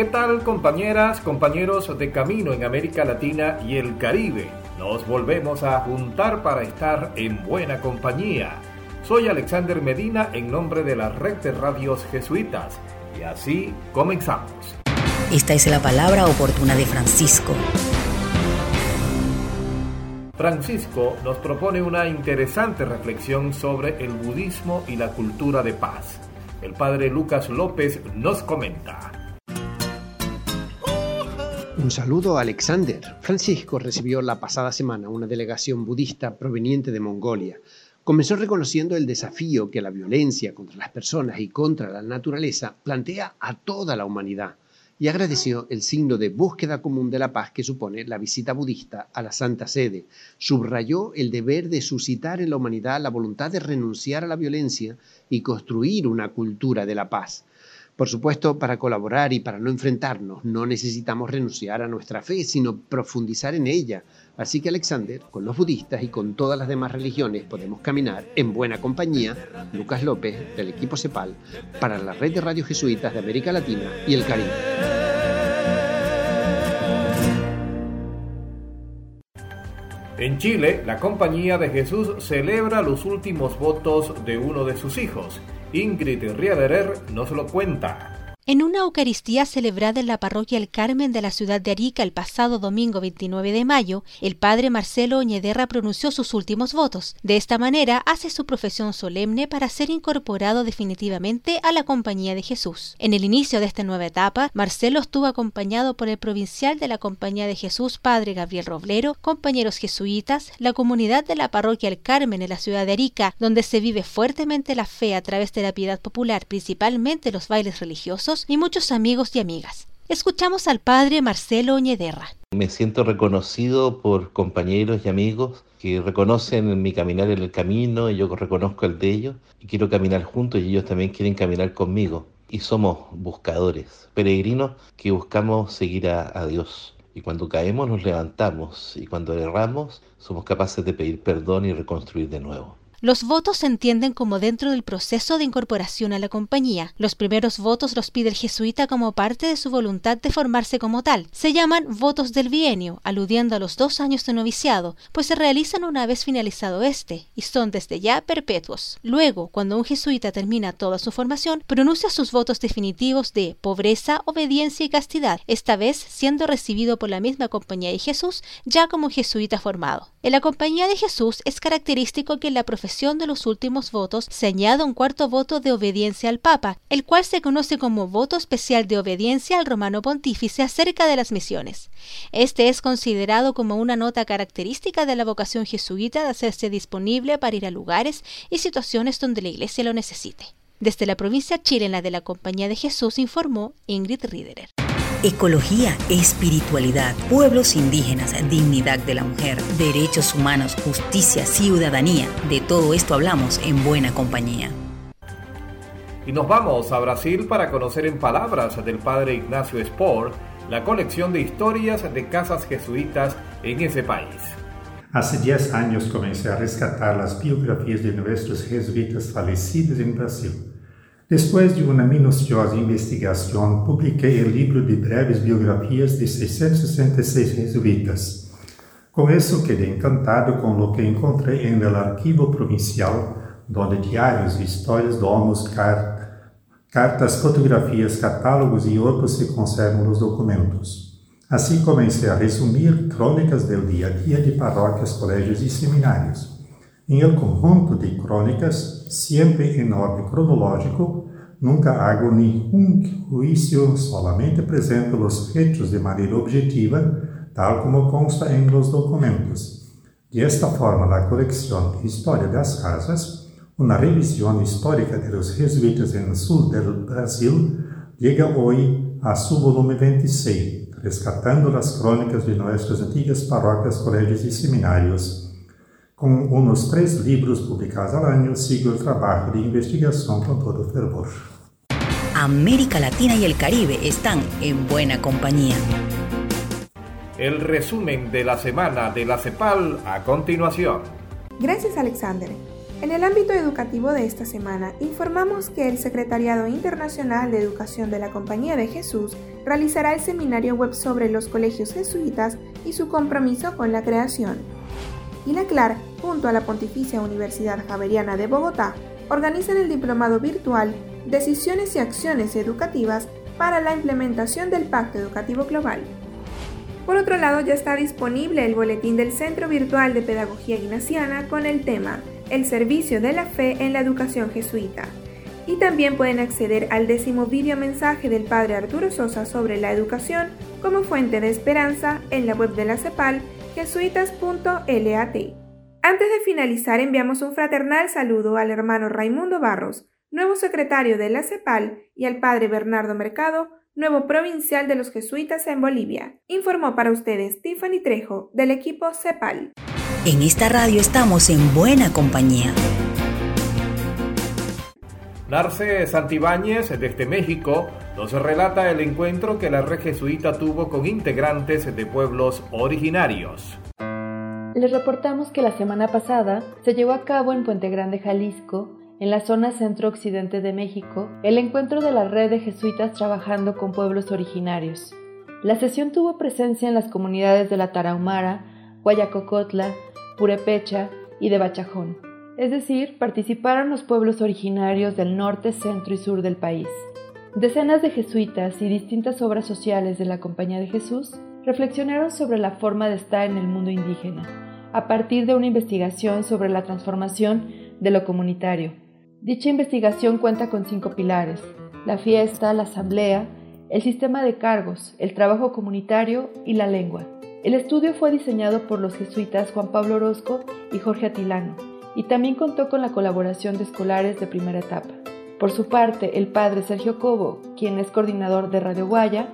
¿Qué tal compañeras, compañeros de Camino en América Latina y el Caribe? Nos volvemos a juntar para estar en buena compañía. Soy Alexander Medina en nombre de la red de radios jesuitas y así comenzamos. Esta es la palabra oportuna de Francisco. Francisco nos propone una interesante reflexión sobre el budismo y la cultura de paz. El padre Lucas López nos comenta. Un saludo a Alexander. Francisco recibió la pasada semana una delegación budista proveniente de Mongolia. Comenzó reconociendo el desafío que la violencia contra las personas y contra la naturaleza plantea a toda la humanidad y agradeció el signo de búsqueda común de la paz que supone la visita budista a la Santa Sede. Subrayó el deber de suscitar en la humanidad la voluntad de renunciar a la violencia y construir una cultura de la paz. Por supuesto, para colaborar y para no enfrentarnos, no necesitamos renunciar a nuestra fe, sino profundizar en ella. Así que Alexander, con los budistas y con todas las demás religiones, podemos caminar en buena compañía, Lucas López, del equipo CEPAL, para la red de radios jesuitas de América Latina y el Caribe. En Chile, la Compañía de Jesús celebra los últimos votos de uno de sus hijos. Ingrid Riederer nos lo cuenta. En una Eucaristía celebrada en la parroquia El Carmen de la ciudad de Arica el pasado domingo 29 de mayo, el padre Marcelo Oñederra pronunció sus últimos votos. De esta manera hace su profesión solemne para ser incorporado definitivamente a la Compañía de Jesús. En el inicio de esta nueva etapa, Marcelo estuvo acompañado por el provincial de la Compañía de Jesús, padre Gabriel Roblero, compañeros jesuitas, la comunidad de la parroquia El Carmen en la ciudad de Arica, donde se vive fuertemente la fe a través de la piedad popular, principalmente los bailes religiosos, y muchos amigos y amigas. Escuchamos al padre Marcelo Oñederra. Me siento reconocido por compañeros y amigos que reconocen mi caminar en el camino y yo reconozco el de ellos quiero caminar juntos y ellos también quieren caminar conmigo. Y somos buscadores, peregrinos que buscamos seguir a Dios. Y cuando caemos nos levantamos y cuando erramos somos capaces de pedir perdón y reconstruir de nuevo. Los votos se entienden como dentro del proceso de incorporación a la compañía. Los primeros votos los pide el jesuita como parte de su voluntad de formarse como tal. Se llaman votos del bienio, aludiendo a los dos años de noviciado, pues se realizan una vez finalizado este, y son desde ya perpetuos. Luego, cuando un jesuita termina toda su formación, pronuncia sus votos definitivos de pobreza, obediencia y castidad, esta vez siendo recibido por la misma compañía de Jesús ya como jesuita formado. En la compañía de Jesús es característico que en la profesión de los últimos votos se añade un cuarto voto de obediencia al Papa, el cual se conoce como voto especial de obediencia al romano pontífice acerca de las misiones. Este es considerado como una nota característica de la vocación jesuita de hacerse disponible para ir a lugares y situaciones donde la Iglesia lo necesite. Desde la provincia chilena de la Compañía de Jesús informó Ingrid Riederer ecología, espiritualidad, pueblos indígenas, dignidad de la mujer, derechos humanos, justicia, ciudadanía. De todo esto hablamos en buena compañía. Y nos vamos a Brasil para conocer en palabras del padre Ignacio Spor la colección de historias de casas jesuitas en ese país. Hace 10 años comencé a rescatar las biografías de nuestros jesuitas fallecidos en Brasil. Después de una minuciosa investigación, publiqué el libro de breves biografías de 666 jesuitas. Con eso quedé encantado con lo que encontré en el archivo provincial, donde diarios, historias, domos, car cartas, fotografías, catálogos y otros se conservan los documentos. Así comencé a resumir crónicas del día a día de parroquias, colegios y seminarios. En el conjunto de crónicas, siempre en orden cronológico, nunca hago ningún juicio, solamente presento los hechos de manera objetiva, tal como consta en los documentos. De esta forma, la colección Historia de las Casas, una revisión histórica de los jesuitas en el sur del Brasil, llega hoy a su volumen 26, rescatando las crónicas de nuestras antiguas parroquias, colegios y seminarios. Con unos tres libros publicados al año, sigo el trabajo de investigación con todo fervor. América Latina y el Caribe están en buena compañía. El resumen de la semana de la CEPAL a continuación. Gracias Alexander. En el ámbito educativo de esta semana, informamos que el Secretariado Internacional de Educación de la Compañía de Jesús realizará el seminario web sobre los colegios jesuitas y su compromiso con la creación. Y la CLAR, junto a la Pontificia Universidad Javeriana de Bogotá, organizan el diplomado virtual Decisiones y Acciones Educativas para la implementación del Pacto Educativo Global. Por otro lado, ya está disponible el boletín del Centro Virtual de Pedagogía Ignaciana con el tema El servicio de la fe en la educación jesuita. Y también pueden acceder al décimo video mensaje del Padre Arturo Sosa sobre la educación como fuente de esperanza en la web de la CEPAL, jesuitas.lat. Antes de finalizar, enviamos un fraternal saludo al hermano Raimundo Barros, nuevo secretario de la CEPAL, y al Padre Bernardo Mercado, nuevo provincial de los jesuitas en Bolivia. Informó para ustedes Tiffany Trejo, del equipo CEPAL. En esta radio estamos en buena compañía. Narce Santibáñez, desde México, nos relata el encuentro que la red jesuita tuvo con integrantes de pueblos originarios. Les reportamos que la semana pasada se llevó a cabo en Puente Grande, Jalisco, en la zona centro-occidente de México, el encuentro de la red de jesuitas trabajando con pueblos originarios. La sesión tuvo presencia en las comunidades de la Tarahumara, Guayacocotla, Purepecha y de Bachajón. Es decir, participaron los pueblos originarios del norte, centro y sur del país. Decenas de jesuitas y distintas obras sociales de la Compañía de Jesús reflexionaron sobre la forma de estar en el mundo indígena, a partir de una investigación sobre la transformación de lo comunitario, Dicha investigación cuenta con cinco pilares, la fiesta, la asamblea, el sistema de cargos, el trabajo comunitario y la lengua. El estudio fue diseñado por los jesuitas Juan Pablo Orozco y Jorge Atilano, y también contó con la colaboración de escolares de primera etapa. Por su parte, el padre Sergio Cobo, quien es coordinador de Radio Guaya,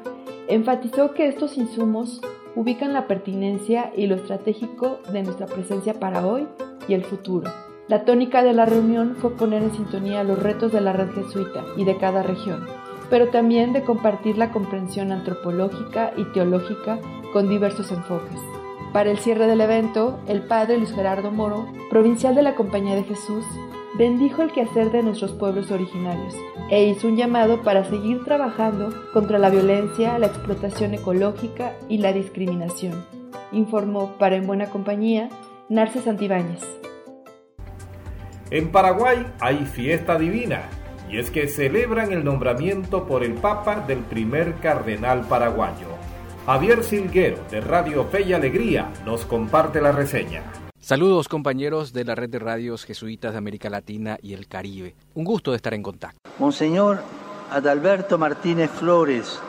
enfatizó que estos insumos ubican la pertinencia y lo estratégico de nuestra presencia para hoy y el futuro. La tónica de la reunión fue poner en sintonía los retos de la red jesuita y de cada región, pero también de compartir la comprensión antropológica y teológica con diversos enfoques. Para el cierre del evento, el padre Luis Gerardo Moro, provincial de la Compañía de Jesús, bendijo el quehacer de nuestros pueblos originarios e hizo un llamado para seguir trabajando contra la violencia, la explotación ecológica y la discriminación. Informó para En Buena Compañía Narce Santibáñez. En Paraguay hay fiesta divina, y es que celebran el nombramiento por el Papa del primer cardenal paraguayo. Javier Silguero, de Radio Fe y Alegría, nos comparte la reseña. Saludos compañeros de la red de radios jesuitas de América Latina y el Caribe. Un gusto de estar en contacto. Monseñor Adalberto Martínez Flores,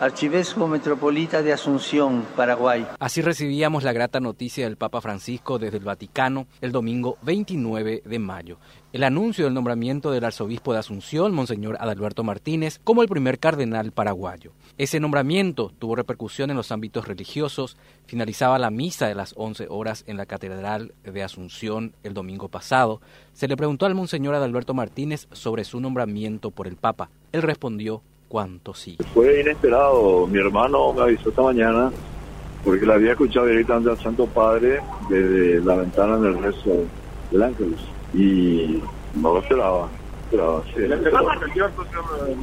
Archivesco Metropolita de Asunción, Paraguay. Así recibíamos la grata noticia del Papa Francisco desde el Vaticano el domingo 29 de mayo. El anuncio del nombramiento del arzobispo de Asunción, Monseñor Adalberto Martínez, como el primer cardenal paraguayo. Ese nombramiento tuvo repercusión en los ámbitos religiosos. Finalizaba la misa de las 11 horas en la Catedral de Asunción el domingo pasado. Se le preguntó al Monseñor Adalberto Martínez sobre su nombramiento por el Papa. Él respondió cuánto sí. Fue inesperado. Mi hermano me avisó esta mañana porque la había escuchado directamente al Santo Padre desde la ventana del rezo del Ángelus. Y no lo esperaba.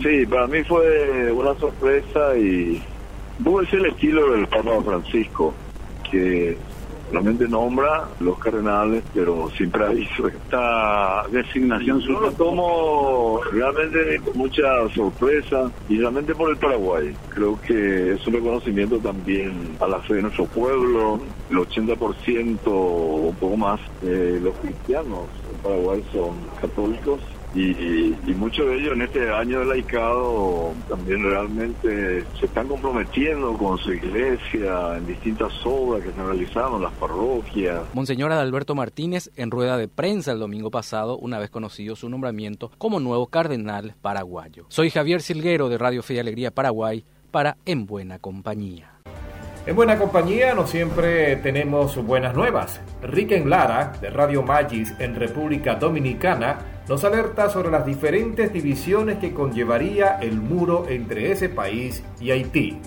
sí. para mí fue una sorpresa y pudo ser el estilo del Papa Francisco, que Realmente nombra los cardenales, pero siempre aviso. Esta designación yo lo tomo realmente con mucha sorpresa y realmente por el Paraguay. Creo que es un reconocimiento también a la fe de nuestro pueblo. El 80% o un poco más de los cristianos en Paraguay son católicos y, muchos de ellos en este año del laicado también realmente se están comprometiendo con su iglesia en distintas obras que se realizaron en las parroquias. Monseñor Adalberto Martínez en rueda de prensa el domingo pasado, una vez conocido su nombramiento como nuevo cardenal paraguayo. Soy Javier Silguero de Radio Fe y Alegría Paraguay para En Buena Compañía. En buena compañía no siempre tenemos buenas nuevas. Riken Lara, de Radio Magis en República Dominicana, nos alerta sobre las diferentes divisiones que conllevaría el muro entre ese país y Haití.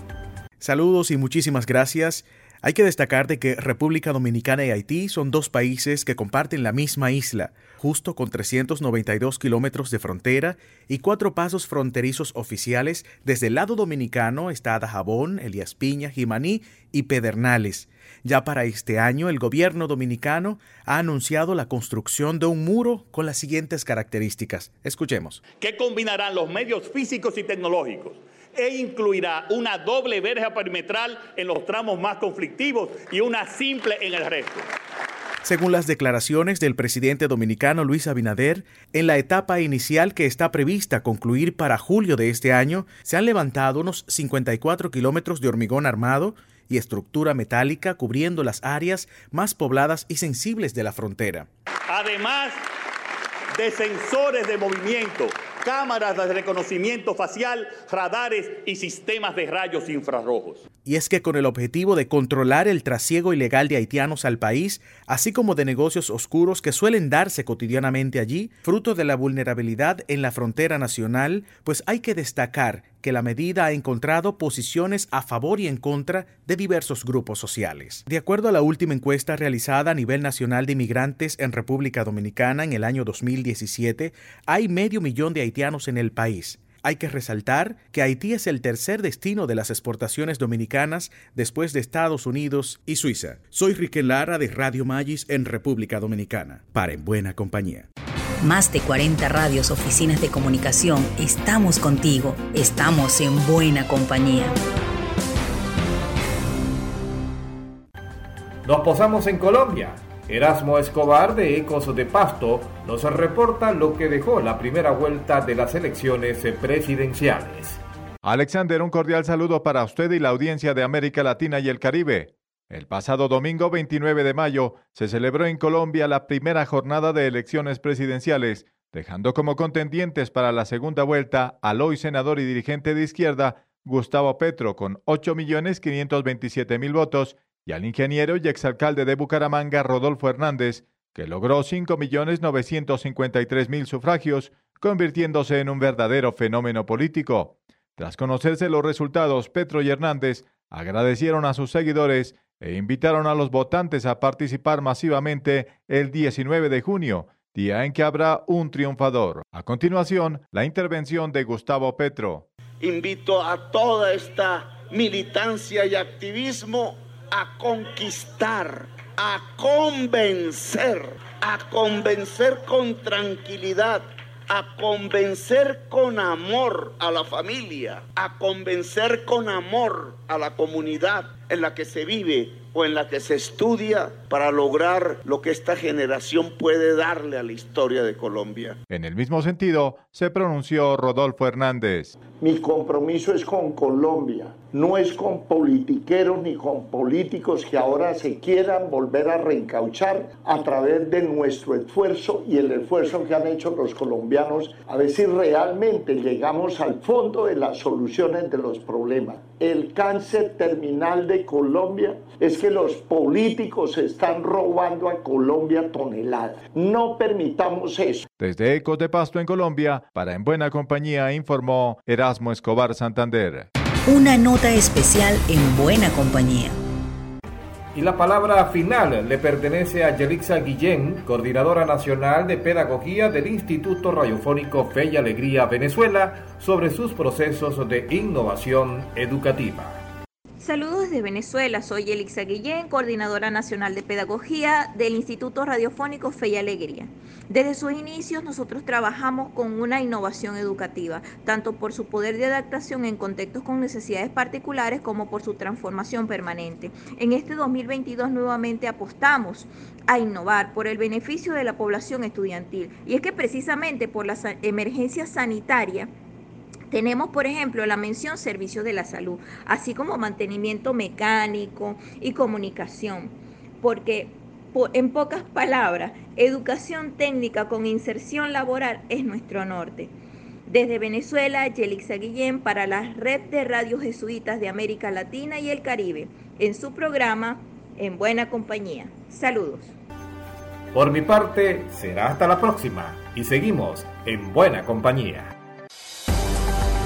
Saludos y muchísimas gracias. Hay que destacar de que República Dominicana y Haití son dos países que comparten la misma isla, justo con 392 kilómetros de frontera y cuatro pasos fronterizos oficiales. Desde el lado dominicano está Dajabón, Elías Piña, Jimaní y Pedernales. Ya para este año, el gobierno dominicano ha anunciado la construcción de un muro con las siguientes características. Escuchemos. ¿Qué combinarán los medios físicos y tecnológicos e incluirá una doble verja perimetral en los tramos más conflictivos y una simple en el resto. Según las declaraciones del presidente dominicano Luis Abinader, en la etapa inicial que está prevista concluir para julio de este año, se han levantado unos 54 kilómetros de hormigón armado y estructura metálica cubriendo las áreas más pobladas y sensibles de la frontera. Además de sensores de movimiento cámaras de reconocimiento facial, radares y sistemas de rayos infrarrojos. Y es que con el objetivo de controlar el trasiego ilegal de haitianos al país, así como de negocios oscuros que suelen darse cotidianamente allí, fruto de la vulnerabilidad en la frontera nacional, pues hay que destacar que la medida ha encontrado posiciones a favor y en contra de diversos grupos sociales. De acuerdo a la última encuesta realizada a nivel nacional de inmigrantes en República Dominicana en el año 2017, hay medio millón de haitianos en el país. Hay que resaltar que Haití es el tercer destino de las exportaciones dominicanas después de Estados Unidos y Suiza. Soy Riquel Lara de Radio Magis en República Dominicana. Para en buena compañía. Más de 40 radios, oficinas de comunicación, estamos contigo, estamos en buena compañía. Nos posamos en Colombia. Erasmo Escobar de Ecos de Pasto nos reporta lo que dejó la primera vuelta de las elecciones presidenciales. Alexander, un cordial saludo para usted y la audiencia de América Latina y el Caribe. El pasado domingo 29 de mayo se celebró en Colombia la primera jornada de elecciones presidenciales, dejando como contendientes para la segunda vuelta al hoy senador y dirigente de izquierda Gustavo Petro con 8.527.000 votos y al ingeniero y exalcalde de Bucaramanga Rodolfo Hernández, que logró 5.953.000 sufragios, convirtiéndose en un verdadero fenómeno político. Tras conocerse los resultados, Petro y Hernández agradecieron a sus seguidores e invitaron a los votantes a participar masivamente el 19 de junio, día en que habrá un triunfador. A continuación, la intervención de Gustavo Petro. Invito a toda esta militancia y activismo a conquistar, a convencer, a convencer con tranquilidad a convencer con amor a la familia, a convencer con amor a la comunidad en la que se vive o en la que se estudia para lograr lo que esta generación puede darle a la historia de Colombia. En el mismo sentido, se pronunció Rodolfo Hernández. Mi compromiso es con Colombia, no es con politiqueros ni con políticos que ahora se quieran volver a reencauchar a través de nuestro esfuerzo y el esfuerzo que han hecho los colombianos a ver si realmente llegamos al fondo de las soluciones de los problemas. El cáncer terminal de Colombia es que los políticos están robando a Colombia toneladas. No permitamos eso. Desde Ecos de Pasto en Colombia, para En Buena Compañía informó Erasmo Escobar Santander. Una nota especial en Buena Compañía. Y la palabra final le pertenece a Yelixa Guillén, coordinadora nacional de pedagogía del Instituto Radiofónico Fe y Alegría Venezuela, sobre sus procesos de innovación educativa. Saludos desde Venezuela, soy Elixa Guillén, coordinadora nacional de pedagogía del Instituto Radiofónico Fe y Alegría. Desde sus inicios nosotros trabajamos con una innovación educativa, tanto por su poder de adaptación en contextos con necesidades particulares como por su transformación permanente. En este 2022 nuevamente apostamos a innovar por el beneficio de la población estudiantil y es que precisamente por la emergencia sanitaria tenemos, por ejemplo, la mención servicios de la salud, así como mantenimiento mecánico y comunicación, porque en pocas palabras, educación técnica con inserción laboral es nuestro norte. Desde Venezuela, Yelixa Guillén para la Red de Radios Jesuitas de América Latina y el Caribe, en su programa En Buena Compañía. Saludos. Por mi parte, será hasta la próxima y seguimos en Buena Compañía.